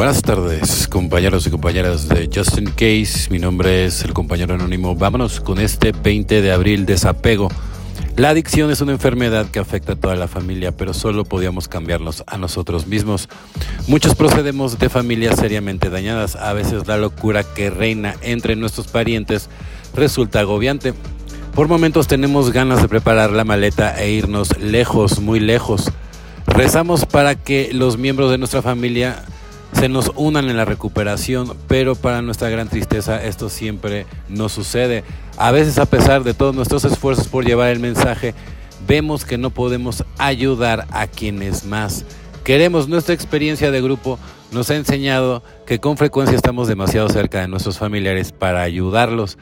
Buenas tardes, compañeros y compañeras de Justin Case. Mi nombre es el compañero anónimo. Vámonos con este 20 de abril, desapego. La adicción es una enfermedad que afecta a toda la familia, pero solo podíamos cambiarnos a nosotros mismos. Muchos procedemos de familias seriamente dañadas. A veces la locura que reina entre nuestros parientes resulta agobiante. Por momentos tenemos ganas de preparar la maleta e irnos lejos, muy lejos. Rezamos para que los miembros de nuestra familia se nos unan en la recuperación, pero para nuestra gran tristeza esto siempre no sucede. A veces a pesar de todos nuestros esfuerzos por llevar el mensaje, vemos que no podemos ayudar a quienes más queremos. Nuestra experiencia de grupo nos ha enseñado que con frecuencia estamos demasiado cerca de nuestros familiares para ayudarlos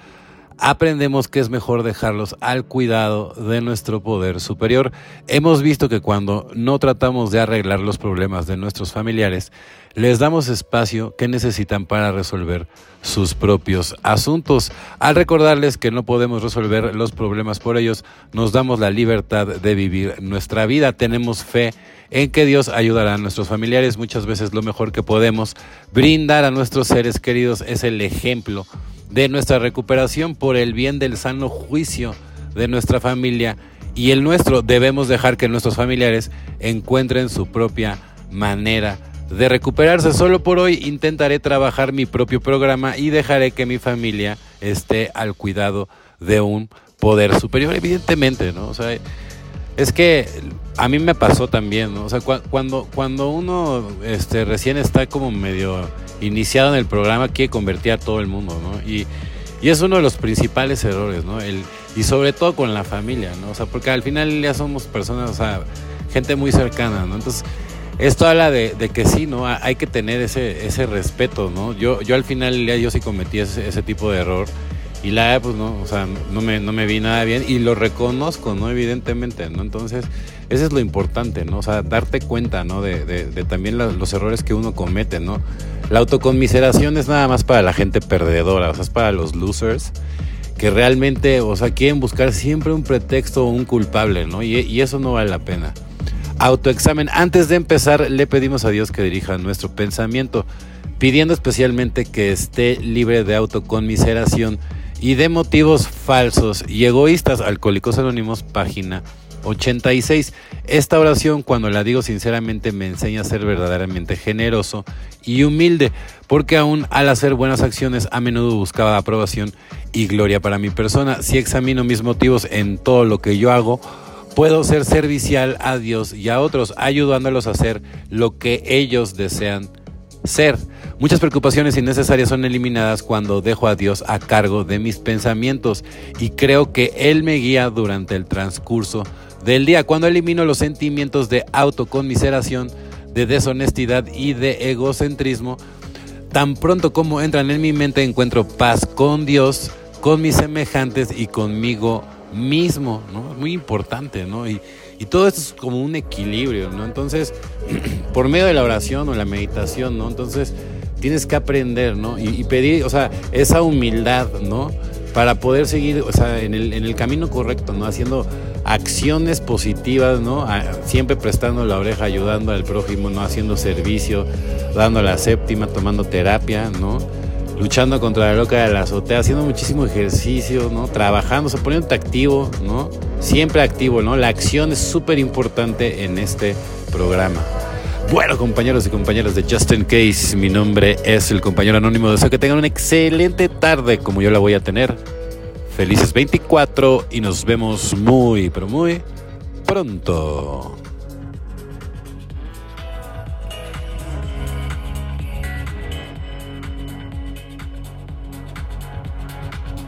aprendemos que es mejor dejarlos al cuidado de nuestro poder superior. Hemos visto que cuando no tratamos de arreglar los problemas de nuestros familiares, les damos espacio que necesitan para resolver sus propios asuntos. Al recordarles que no podemos resolver los problemas por ellos, nos damos la libertad de vivir nuestra vida. Tenemos fe en que Dios ayudará a nuestros familiares. Muchas veces lo mejor que podemos brindar a nuestros seres queridos es el ejemplo de nuestra recuperación por el bien del sano juicio de nuestra familia y el nuestro. Debemos dejar que nuestros familiares encuentren su propia manera de recuperarse. Solo por hoy intentaré trabajar mi propio programa y dejaré que mi familia esté al cuidado de un poder superior, evidentemente, ¿no? O sea, es que a mí me pasó también, ¿no? O sea, cuando, cuando uno este, recién está como medio iniciado en el programa, quiere convertir a todo el mundo, ¿no? Y, y es uno de los principales errores, ¿no? El, y sobre todo con la familia, ¿no? O sea, porque al final ya somos personas, o sea, gente muy cercana, ¿no? Entonces, esto habla de, de, que sí, ¿no? Hay que tener ese, ese respeto, ¿no? Yo, yo al final ya yo sí cometí ese, ese tipo de error y la pues no, o sea, no me, no me vi nada bien y lo reconozco, ¿no? Evidentemente, ¿no? Entonces, eso es lo importante, ¿no? O sea, darte cuenta, ¿no? De, de, también los errores que uno comete, ¿no? La autoconmiseración es nada más para la gente perdedora, o sea, es para los losers que realmente, o sea, quieren buscar siempre un pretexto o un culpable, ¿no? Y, y eso no vale la pena. Autoexamen. Antes de empezar, le pedimos a Dios que dirija nuestro pensamiento, pidiendo especialmente que esté libre de autoconmiseración y de motivos falsos y egoístas. Alcohólicos Anónimos, página 86. Esta oración, cuando la digo sinceramente, me enseña a ser verdaderamente generoso y humilde, porque aún al hacer buenas acciones a menudo buscaba aprobación y gloria para mi persona. Si examino mis motivos en todo lo que yo hago, puedo ser servicial a Dios y a otros, ayudándolos a hacer lo que ellos desean ser. Muchas preocupaciones innecesarias son eliminadas cuando dejo a Dios a cargo de mis pensamientos y creo que Él me guía durante el transcurso del día. Cuando elimino los sentimientos de autoconmiseración, de deshonestidad y de egocentrismo, tan pronto como entran en mi mente encuentro paz con Dios, con mis semejantes y conmigo ¿no? Es muy importante, ¿no? Y, y todo esto es como un equilibrio, ¿no? Entonces, por medio de la oración o la meditación, ¿no? Entonces, tienes que aprender, ¿no? Y, pedir, o sea, esa humildad, ¿no? Para poder seguir, o sea, en el, en el camino correcto, ¿no? Haciendo acciones positivas, ¿no? siempre prestando la oreja, ayudando al prójimo, ¿no? Haciendo servicio, dando la séptima, tomando terapia, ¿no? Luchando contra la loca de la azotea, haciendo muchísimo ejercicio, ¿no? Trabajando, o sea, poniéndote activo, ¿no? Siempre activo, ¿no? La acción es súper importante en este programa. Bueno, compañeros y compañeras de Justin Case, mi nombre es el compañero anónimo. Deseo que tengan una excelente tarde como yo la voy a tener. Felices 24 y nos vemos muy, pero muy pronto.